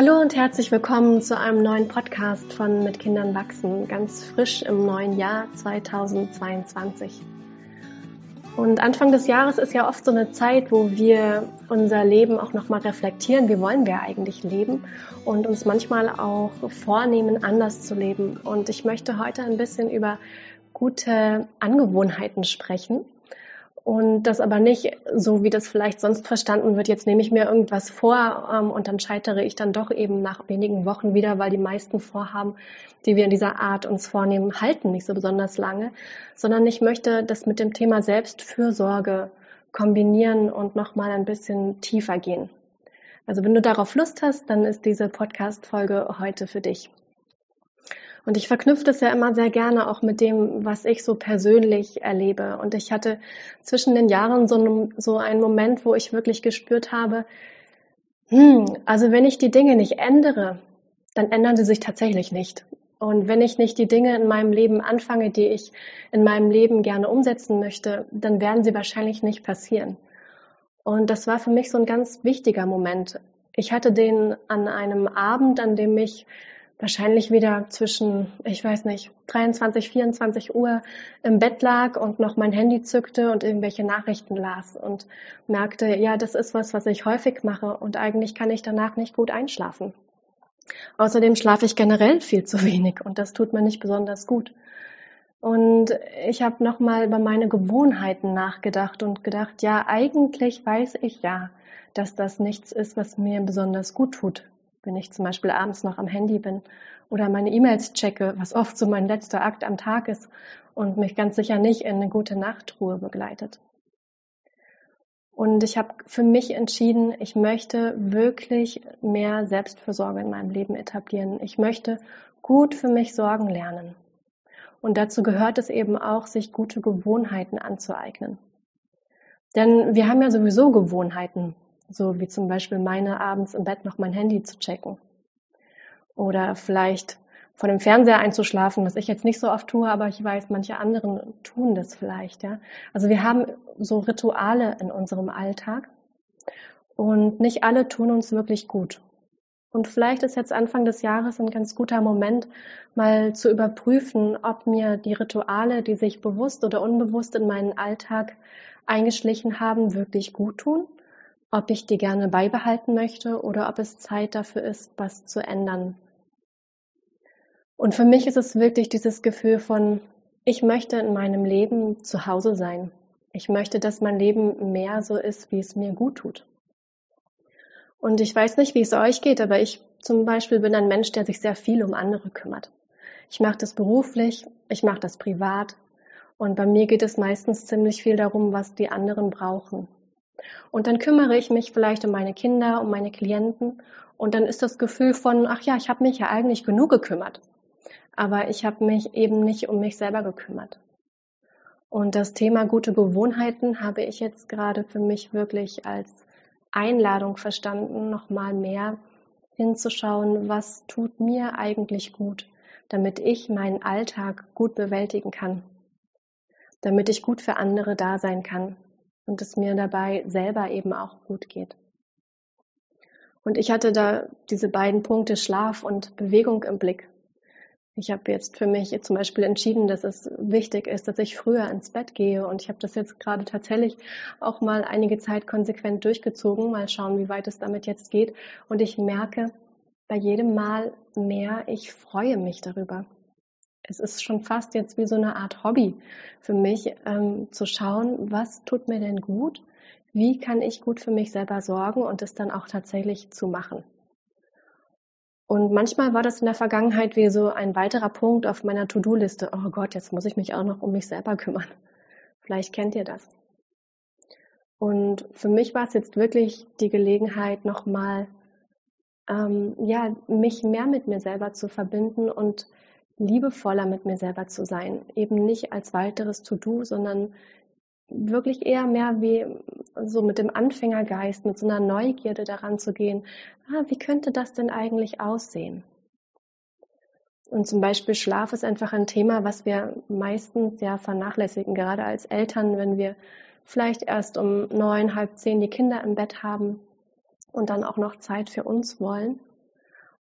Hallo und herzlich willkommen zu einem neuen Podcast von Mit Kindern wachsen, ganz frisch im neuen Jahr 2022. Und Anfang des Jahres ist ja oft so eine Zeit, wo wir unser Leben auch nochmal reflektieren. Wie wollen wir eigentlich leben? Und uns manchmal auch vornehmen, anders zu leben. Und ich möchte heute ein bisschen über gute Angewohnheiten sprechen und das aber nicht so, wie das vielleicht sonst verstanden wird, jetzt nehme ich mir irgendwas vor ähm, und dann scheitere ich dann doch eben nach wenigen Wochen wieder, weil die meisten Vorhaben, die wir in dieser Art uns vornehmen, halten nicht so besonders lange, sondern ich möchte das mit dem Thema Selbstfürsorge kombinieren und nochmal ein bisschen tiefer gehen. Also wenn du darauf Lust hast, dann ist diese Podcast-Folge heute für dich. Und ich verknüpfe das ja immer sehr gerne auch mit dem, was ich so persönlich erlebe. Und ich hatte zwischen den Jahren so, so einen Moment, wo ich wirklich gespürt habe, hm, also wenn ich die Dinge nicht ändere, dann ändern sie sich tatsächlich nicht. Und wenn ich nicht die Dinge in meinem Leben anfange, die ich in meinem Leben gerne umsetzen möchte, dann werden sie wahrscheinlich nicht passieren. Und das war für mich so ein ganz wichtiger Moment. Ich hatte den an einem Abend, an dem ich wahrscheinlich wieder zwischen, ich weiß nicht, 23, 24 Uhr im Bett lag und noch mein Handy zückte und irgendwelche Nachrichten las und merkte, ja, das ist was, was ich häufig mache und eigentlich kann ich danach nicht gut einschlafen. Außerdem schlafe ich generell viel zu wenig und das tut mir nicht besonders gut. Und ich habe nochmal über meine Gewohnheiten nachgedacht und gedacht, ja, eigentlich weiß ich ja, dass das nichts ist, was mir besonders gut tut, wenn ich zum Beispiel abends noch am Handy bin oder meine E-Mails checke, was oft so mein letzter Akt am Tag ist und mich ganz sicher nicht in eine gute Nachtruhe begleitet. Und ich habe für mich entschieden, ich möchte wirklich mehr Selbstfürsorge in meinem Leben etablieren. Ich möchte gut für mich sorgen lernen. Und dazu gehört es eben auch, sich gute Gewohnheiten anzueignen. Denn wir haben ja sowieso Gewohnheiten, so wie zum Beispiel meine abends im Bett noch mein Handy zu checken. Oder vielleicht vor dem Fernseher einzuschlafen, was ich jetzt nicht so oft tue, aber ich weiß, manche anderen tun das vielleicht, ja. Also wir haben so Rituale in unserem Alltag und nicht alle tun uns wirklich gut. Und vielleicht ist jetzt Anfang des Jahres ein ganz guter Moment, mal zu überprüfen, ob mir die Rituale, die sich bewusst oder unbewusst in meinen Alltag eingeschlichen haben, wirklich gut tun ob ich die gerne beibehalten möchte oder ob es Zeit dafür ist, was zu ändern. Und für mich ist es wirklich dieses Gefühl von, ich möchte in meinem Leben zu Hause sein. Ich möchte, dass mein Leben mehr so ist, wie es mir gut tut. Und ich weiß nicht, wie es euch geht, aber ich zum Beispiel bin ein Mensch, der sich sehr viel um andere kümmert. Ich mache das beruflich, ich mache das privat und bei mir geht es meistens ziemlich viel darum, was die anderen brauchen. Und dann kümmere ich mich vielleicht um meine Kinder, um meine Klienten. Und dann ist das Gefühl von, ach ja, ich habe mich ja eigentlich genug gekümmert. Aber ich habe mich eben nicht um mich selber gekümmert. Und das Thema gute Gewohnheiten habe ich jetzt gerade für mich wirklich als Einladung verstanden, nochmal mehr hinzuschauen, was tut mir eigentlich gut, damit ich meinen Alltag gut bewältigen kann, damit ich gut für andere da sein kann, und es mir dabei selber eben auch gut geht. Und ich hatte da diese beiden Punkte Schlaf und Bewegung im Blick. Ich habe jetzt für mich zum Beispiel entschieden, dass es wichtig ist, dass ich früher ins Bett gehe. Und ich habe das jetzt gerade tatsächlich auch mal einige Zeit konsequent durchgezogen. Mal schauen, wie weit es damit jetzt geht. Und ich merke bei jedem Mal mehr, ich freue mich darüber es ist schon fast jetzt wie so eine Art Hobby für mich, ähm, zu schauen, was tut mir denn gut, wie kann ich gut für mich selber sorgen und es dann auch tatsächlich zu machen. Und manchmal war das in der Vergangenheit wie so ein weiterer Punkt auf meiner To-Do-Liste. Oh Gott, jetzt muss ich mich auch noch um mich selber kümmern. Vielleicht kennt ihr das. Und für mich war es jetzt wirklich die Gelegenheit, nochmal, ähm, ja, mich mehr mit mir selber zu verbinden und liebevoller mit mir selber zu sein. Eben nicht als weiteres To-Do, sondern wirklich eher mehr wie so mit dem Anfängergeist, mit so einer Neugierde daran zu gehen, ah, wie könnte das denn eigentlich aussehen? Und zum Beispiel Schlaf ist einfach ein Thema, was wir meistens ja vernachlässigen, gerade als Eltern, wenn wir vielleicht erst um neun, halb zehn die Kinder im Bett haben und dann auch noch Zeit für uns wollen.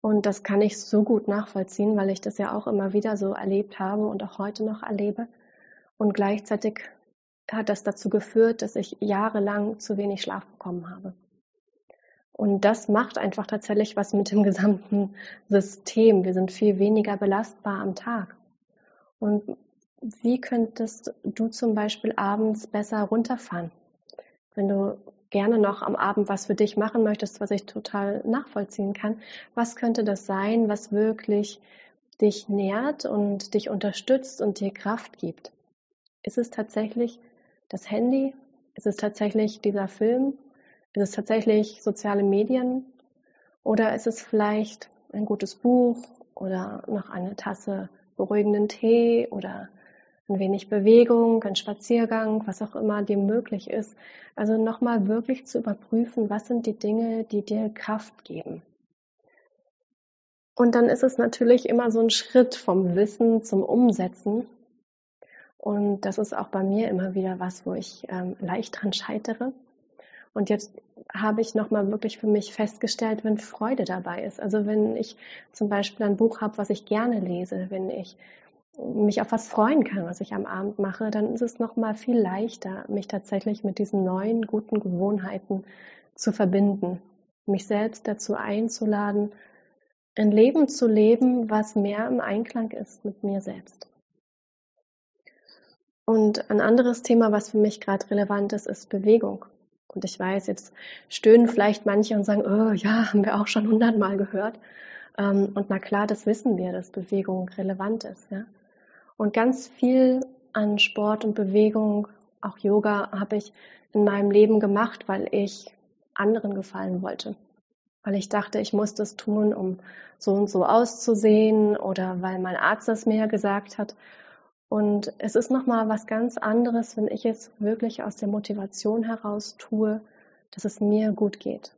Und das kann ich so gut nachvollziehen, weil ich das ja auch immer wieder so erlebt habe und auch heute noch erlebe. Und gleichzeitig hat das dazu geführt, dass ich jahrelang zu wenig Schlaf bekommen habe. Und das macht einfach tatsächlich was mit dem gesamten System. Wir sind viel weniger belastbar am Tag. Und wie könntest du zum Beispiel abends besser runterfahren? Wenn du gerne noch am Abend was für dich machen möchtest, was ich total nachvollziehen kann, was könnte das sein, was wirklich dich nährt und dich unterstützt und dir Kraft gibt? Ist es tatsächlich das Handy? Ist es tatsächlich dieser Film? Ist es tatsächlich soziale Medien? Oder ist es vielleicht ein gutes Buch oder noch eine Tasse beruhigenden Tee oder ein wenig Bewegung, ein Spaziergang, was auch immer dir möglich ist. Also nochmal wirklich zu überprüfen, was sind die Dinge, die dir Kraft geben. Und dann ist es natürlich immer so ein Schritt vom Wissen zum Umsetzen. Und das ist auch bei mir immer wieder was, wo ich ähm, leicht dran scheitere. Und jetzt habe ich nochmal wirklich für mich festgestellt, wenn Freude dabei ist. Also wenn ich zum Beispiel ein Buch habe, was ich gerne lese, wenn ich mich auf was freuen kann, was ich am Abend mache, dann ist es nochmal viel leichter, mich tatsächlich mit diesen neuen guten Gewohnheiten zu verbinden, mich selbst dazu einzuladen, ein Leben zu leben, was mehr im Einklang ist mit mir selbst. Und ein anderes Thema, was für mich gerade relevant ist, ist Bewegung. Und ich weiß, jetzt stöhnen vielleicht manche und sagen, oh ja, haben wir auch schon hundertmal gehört. Ähm, und na klar, das wissen wir, dass Bewegung relevant ist. Ja? Und ganz viel an Sport und Bewegung, auch Yoga, habe ich in meinem Leben gemacht, weil ich anderen gefallen wollte. Weil ich dachte, ich muss das tun, um so und so auszusehen oder weil mein Arzt das mir gesagt hat. Und es ist nochmal was ganz anderes, wenn ich es wirklich aus der Motivation heraus tue, dass es mir gut geht.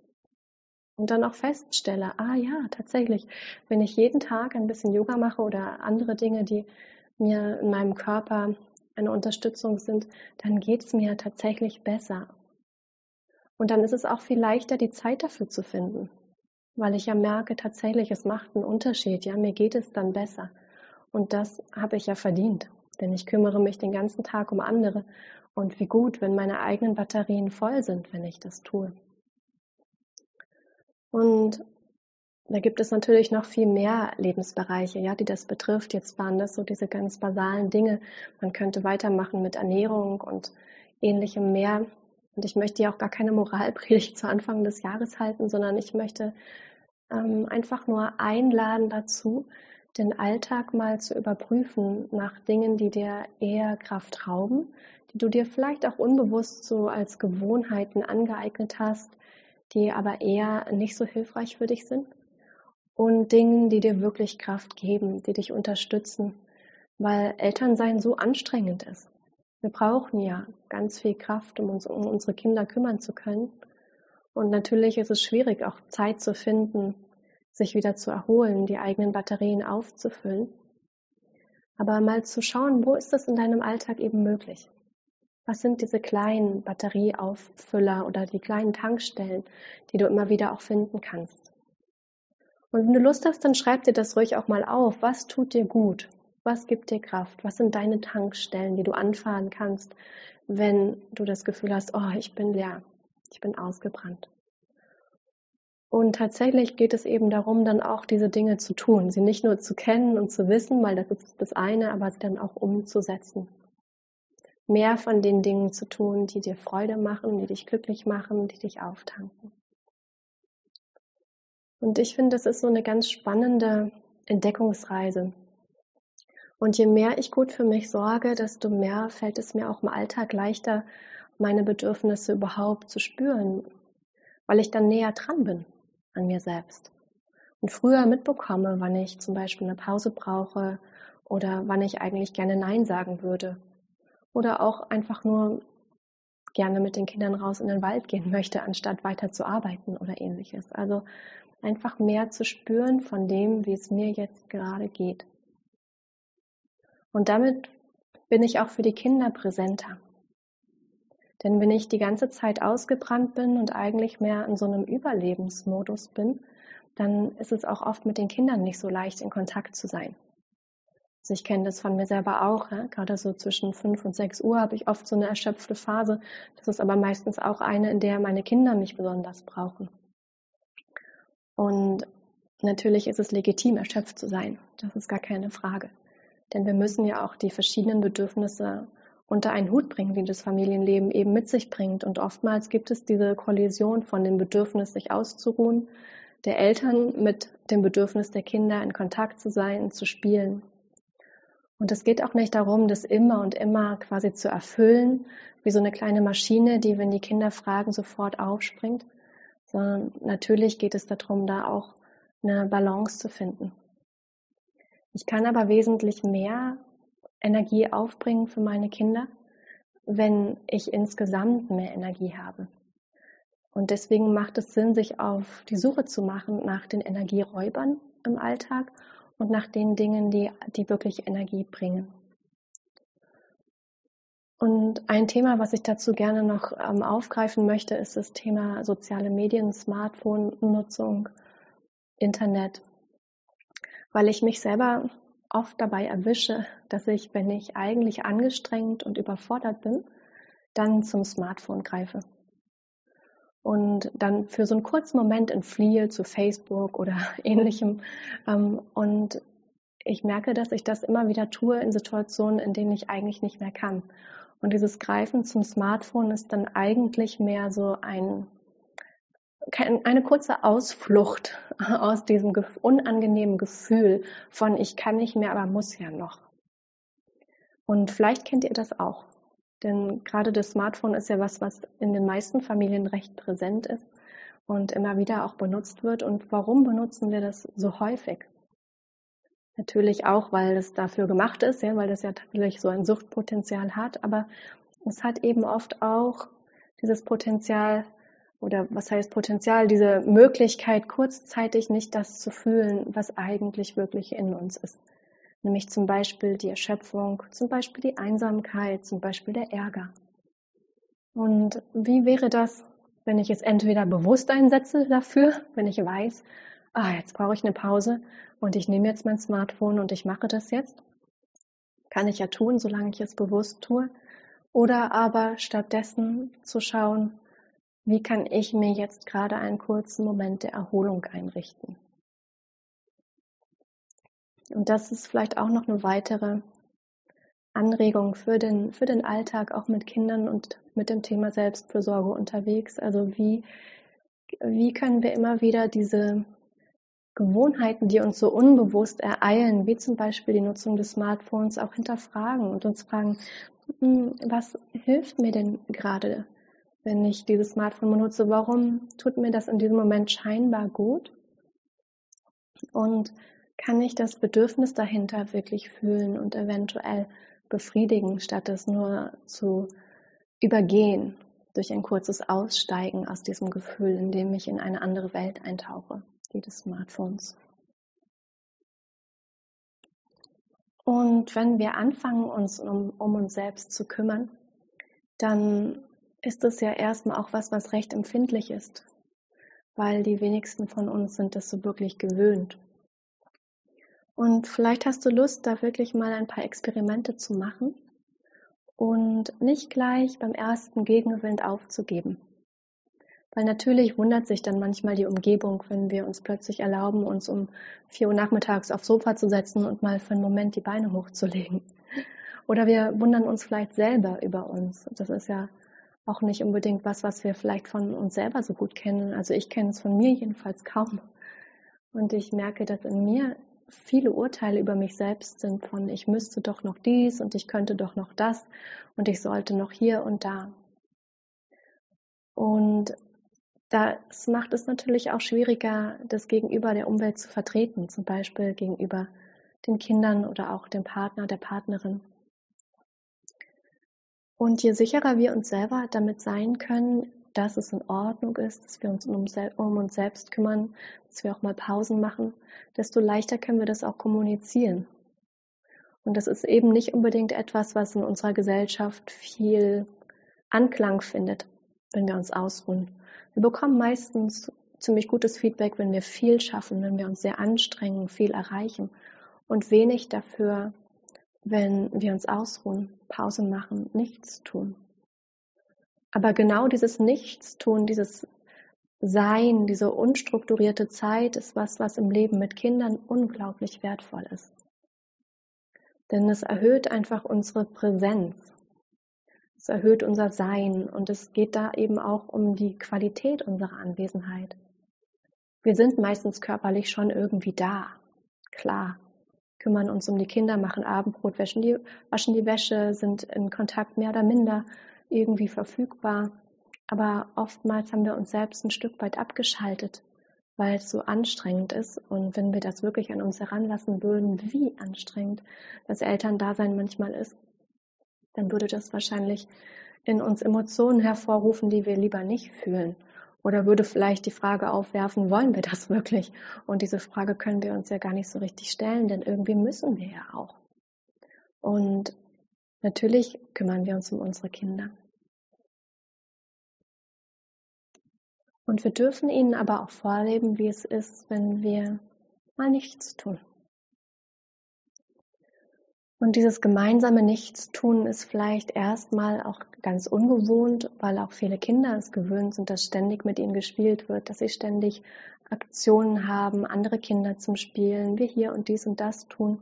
Und dann auch feststelle, ah ja, tatsächlich, wenn ich jeden Tag ein bisschen Yoga mache oder andere Dinge, die mir in meinem Körper eine Unterstützung sind, dann geht es mir tatsächlich besser. Und dann ist es auch viel leichter, die Zeit dafür zu finden, weil ich ja merke, tatsächlich, es macht einen Unterschied, ja, mir geht es dann besser. Und das habe ich ja verdient. Denn ich kümmere mich den ganzen Tag um andere. Und wie gut, wenn meine eigenen Batterien voll sind, wenn ich das tue. Und da gibt es natürlich noch viel mehr Lebensbereiche, ja, die das betrifft. Jetzt waren das so diese ganz basalen Dinge. Man könnte weitermachen mit Ernährung und ähnlichem mehr. Und ich möchte ja auch gar keine Moralpredigt zu Anfang des Jahres halten, sondern ich möchte ähm, einfach nur einladen dazu, den Alltag mal zu überprüfen nach Dingen, die dir eher Kraft rauben, die du dir vielleicht auch unbewusst so als Gewohnheiten angeeignet hast, die aber eher nicht so hilfreich für dich sind und Dingen, die dir wirklich Kraft geben, die dich unterstützen, weil Elternsein so anstrengend ist. Wir brauchen ja ganz viel Kraft, um uns um unsere Kinder kümmern zu können. Und natürlich ist es schwierig, auch Zeit zu finden, sich wieder zu erholen, die eigenen Batterien aufzufüllen. Aber mal zu schauen, wo ist das in deinem Alltag eben möglich? Was sind diese kleinen Batterieauffüller oder die kleinen Tankstellen, die du immer wieder auch finden kannst? Und wenn du Lust hast, dann schreib dir das ruhig auch mal auf. Was tut dir gut? Was gibt dir Kraft? Was sind deine Tankstellen, die du anfahren kannst, wenn du das Gefühl hast, oh, ich bin leer, ich bin ausgebrannt? Und tatsächlich geht es eben darum, dann auch diese Dinge zu tun, sie nicht nur zu kennen und zu wissen, weil das ist das eine, aber sie dann auch umzusetzen. Mehr von den Dingen zu tun, die dir Freude machen, die dich glücklich machen, die dich auftanken. Und ich finde, das ist so eine ganz spannende Entdeckungsreise. Und je mehr ich gut für mich sorge, desto mehr fällt es mir auch im Alltag leichter, meine Bedürfnisse überhaupt zu spüren, weil ich dann näher dran bin an mir selbst. Und früher mitbekomme, wann ich zum Beispiel eine Pause brauche oder wann ich eigentlich gerne Nein sagen würde. Oder auch einfach nur gerne mit den Kindern raus in den Wald gehen möchte, anstatt weiter zu arbeiten oder ähnliches. Also einfach mehr zu spüren von dem, wie es mir jetzt gerade geht. Und damit bin ich auch für die Kinder präsenter. Denn wenn ich die ganze Zeit ausgebrannt bin und eigentlich mehr in so einem Überlebensmodus bin, dann ist es auch oft mit den Kindern nicht so leicht in Kontakt zu sein. Also ich kenne das von mir selber auch. Ja? Gerade so zwischen fünf und sechs Uhr habe ich oft so eine erschöpfte Phase. Das ist aber meistens auch eine, in der meine Kinder mich besonders brauchen. Und natürlich ist es legitim, erschöpft zu sein. Das ist gar keine Frage. Denn wir müssen ja auch die verschiedenen Bedürfnisse unter einen Hut bringen, die das Familienleben eben mit sich bringt. Und oftmals gibt es diese Kollision von dem Bedürfnis, sich auszuruhen, der Eltern mit dem Bedürfnis der Kinder in Kontakt zu sein, zu spielen. Und es geht auch nicht darum, das immer und immer quasi zu erfüllen, wie so eine kleine Maschine, die, wenn die Kinder fragen, sofort aufspringt, sondern natürlich geht es darum, da auch eine Balance zu finden. Ich kann aber wesentlich mehr Energie aufbringen für meine Kinder, wenn ich insgesamt mehr Energie habe. Und deswegen macht es Sinn, sich auf die Suche zu machen nach den Energieräubern im Alltag und nach den Dingen, die, die wirklich Energie bringen. Und ein Thema, was ich dazu gerne noch ähm, aufgreifen möchte, ist das Thema soziale Medien, Smartphone-Nutzung, Internet. Weil ich mich selber oft dabei erwische, dass ich, wenn ich eigentlich angestrengt und überfordert bin, dann zum Smartphone greife. Und dann für so einen kurzen Moment entfliehe zu Facebook oder ähnlichem. Ähm, und ich merke, dass ich das immer wieder tue in Situationen, in denen ich eigentlich nicht mehr kann. Und dieses Greifen zum Smartphone ist dann eigentlich mehr so ein, eine kurze Ausflucht aus diesem unangenehmen Gefühl von ich kann nicht mehr, aber muss ja noch. Und vielleicht kennt ihr das auch. Denn gerade das Smartphone ist ja was, was in den meisten Familien recht präsent ist und immer wieder auch benutzt wird. Und warum benutzen wir das so häufig? Natürlich auch, weil es dafür gemacht ist, ja, weil das ja tatsächlich so ein Suchtpotenzial hat, aber es hat eben oft auch dieses Potenzial oder was heißt Potenzial, diese Möglichkeit, kurzzeitig nicht das zu fühlen, was eigentlich wirklich in uns ist. Nämlich zum Beispiel die Erschöpfung, zum Beispiel die Einsamkeit, zum Beispiel der Ärger. Und wie wäre das, wenn ich es entweder bewusst einsetze dafür, wenn ich weiß, ah, jetzt brauche ich eine Pause und ich nehme jetzt mein Smartphone und ich mache das jetzt. Kann ich ja tun, solange ich es bewusst tue. Oder aber stattdessen zu schauen, wie kann ich mir jetzt gerade einen kurzen Moment der Erholung einrichten. Und das ist vielleicht auch noch eine weitere Anregung für den, für den Alltag, auch mit Kindern und mit dem Thema Selbstfürsorge unterwegs. Also wie, wie können wir immer wieder diese Gewohnheiten, die uns so unbewusst ereilen, wie zum Beispiel die Nutzung des Smartphones, auch hinterfragen und uns fragen, hm, was hilft mir denn gerade, wenn ich dieses Smartphone benutze? Warum tut mir das in diesem Moment scheinbar gut? Und kann ich das Bedürfnis dahinter wirklich fühlen und eventuell befriedigen, statt es nur zu übergehen durch ein kurzes Aussteigen aus diesem Gefühl, indem ich in eine andere Welt eintauche die Smartphones. Und wenn wir anfangen, uns um, um uns selbst zu kümmern, dann ist es ja erstmal auch was, was recht empfindlich ist, weil die wenigsten von uns sind das so wirklich gewöhnt. Und vielleicht hast du Lust, da wirklich mal ein paar Experimente zu machen und nicht gleich beim ersten Gegenwind aufzugeben. Weil natürlich wundert sich dann manchmal die Umgebung, wenn wir uns plötzlich erlauben, uns um vier Uhr nachmittags aufs Sofa zu setzen und mal für einen Moment die Beine hochzulegen. Oder wir wundern uns vielleicht selber über uns. Das ist ja auch nicht unbedingt was, was wir vielleicht von uns selber so gut kennen. Also ich kenne es von mir jedenfalls kaum. Und ich merke, dass in mir viele Urteile über mich selbst sind von ich müsste doch noch dies und ich könnte doch noch das und ich sollte noch hier und da. Und das macht es natürlich auch schwieriger, das Gegenüber der Umwelt zu vertreten, zum Beispiel gegenüber den Kindern oder auch dem Partner, der Partnerin. Und je sicherer wir uns selber damit sein können, dass es in Ordnung ist, dass wir uns um, uns selbst kümmern, dass wir auch mal Pausen machen, desto leichter können wir das auch kommunizieren. Und das ist eben nicht unbedingt etwas, was in unserer Gesellschaft viel Anklang findet, wenn wir uns ausruhen. Wir bekommen meistens ziemlich gutes Feedback, wenn wir viel schaffen, wenn wir uns sehr anstrengen, viel erreichen und wenig dafür, wenn wir uns ausruhen, Pause machen, nichts tun. Aber genau dieses Nichtstun, dieses Sein, diese unstrukturierte Zeit ist was, was im Leben mit Kindern unglaublich wertvoll ist. Denn es erhöht einfach unsere Präsenz. Es erhöht unser Sein und es geht da eben auch um die Qualität unserer Anwesenheit. Wir sind meistens körperlich schon irgendwie da. Klar. Kümmern uns um die Kinder, machen Abendbrot, waschen die, waschen die Wäsche, sind in Kontakt mehr oder minder irgendwie verfügbar. Aber oftmals haben wir uns selbst ein Stück weit abgeschaltet, weil es so anstrengend ist. Und wenn wir das wirklich an uns heranlassen würden, wie anstrengend das Elterndasein manchmal ist, dann würde das wahrscheinlich in uns Emotionen hervorrufen, die wir lieber nicht fühlen. Oder würde vielleicht die Frage aufwerfen, wollen wir das wirklich? Und diese Frage können wir uns ja gar nicht so richtig stellen, denn irgendwie müssen wir ja auch. Und natürlich kümmern wir uns um unsere Kinder. Und wir dürfen ihnen aber auch vorleben, wie es ist, wenn wir mal nichts tun. Und dieses gemeinsame Nichtstun ist vielleicht erstmal auch ganz ungewohnt, weil auch viele Kinder es gewöhnt sind, dass ständig mit ihnen gespielt wird, dass sie ständig Aktionen haben, andere Kinder zum Spielen, wir hier und dies und das tun.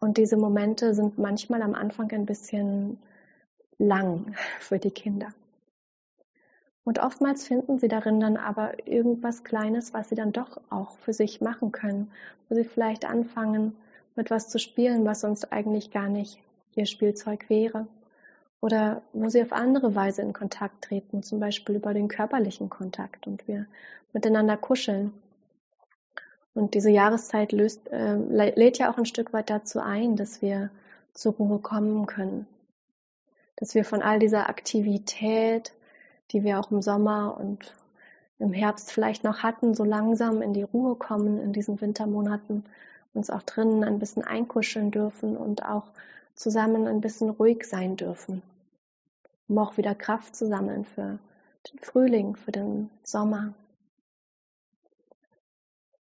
Und diese Momente sind manchmal am Anfang ein bisschen lang für die Kinder. Und oftmals finden sie darin dann aber irgendwas Kleines, was sie dann doch auch für sich machen können, wo sie vielleicht anfangen, mit was zu spielen, was sonst eigentlich gar nicht ihr Spielzeug wäre. Oder wo sie auf andere Weise in Kontakt treten, zum Beispiel über den körperlichen Kontakt und wir miteinander kuscheln. Und diese Jahreszeit löst, äh, lädt ja auch ein Stück weit dazu ein, dass wir zur Ruhe kommen können. Dass wir von all dieser Aktivität, die wir auch im Sommer und im Herbst vielleicht noch hatten, so langsam in die Ruhe kommen in diesen Wintermonaten, uns auch drinnen ein bisschen einkuscheln dürfen und auch zusammen ein bisschen ruhig sein dürfen, um auch wieder Kraft zu sammeln für den Frühling, für den Sommer.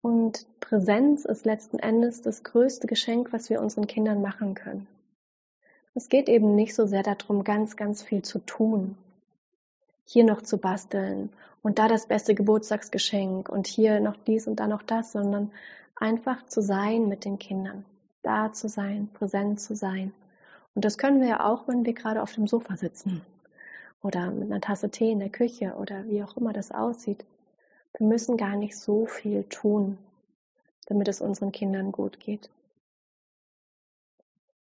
Und Präsenz ist letzten Endes das größte Geschenk, was wir unseren Kindern machen können. Es geht eben nicht so sehr darum, ganz, ganz viel zu tun, hier noch zu basteln und da das beste Geburtstagsgeschenk und hier noch dies und da noch das, sondern einfach zu sein mit den Kindern, da zu sein, präsent zu sein. Und das können wir ja auch, wenn wir gerade auf dem Sofa sitzen oder mit einer Tasse Tee in der Küche oder wie auch immer das aussieht. Wir müssen gar nicht so viel tun, damit es unseren Kindern gut geht.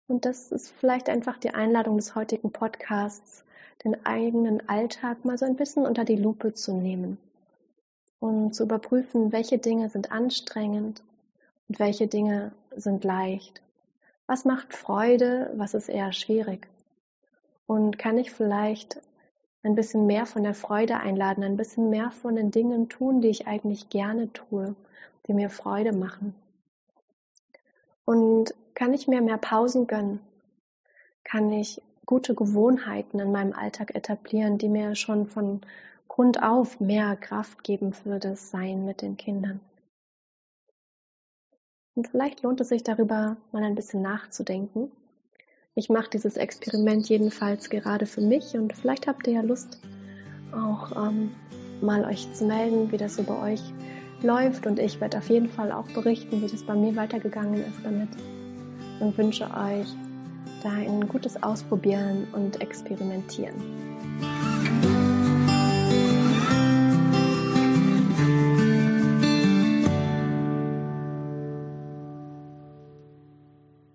Und das ist vielleicht einfach die Einladung des heutigen Podcasts, den eigenen Alltag mal so ein bisschen unter die Lupe zu nehmen und zu überprüfen, welche Dinge sind anstrengend und welche Dinge sind leicht. Was macht Freude, was ist eher schwierig? Und kann ich vielleicht ein bisschen mehr von der Freude einladen, ein bisschen mehr von den Dingen tun, die ich eigentlich gerne tue, die mir Freude machen? Und kann ich mir mehr Pausen gönnen? Kann ich gute Gewohnheiten in meinem Alltag etablieren, die mir schon von Grund auf mehr Kraft geben für das Sein mit den Kindern. Und vielleicht lohnt es sich darüber mal ein bisschen nachzudenken. Ich mache dieses Experiment jedenfalls gerade für mich und vielleicht habt ihr ja Lust, auch ähm, mal euch zu melden, wie das so bei euch läuft. Und ich werde auf jeden Fall auch berichten, wie das bei mir weitergegangen ist damit. Und wünsche euch da ein gutes Ausprobieren und Experimentieren.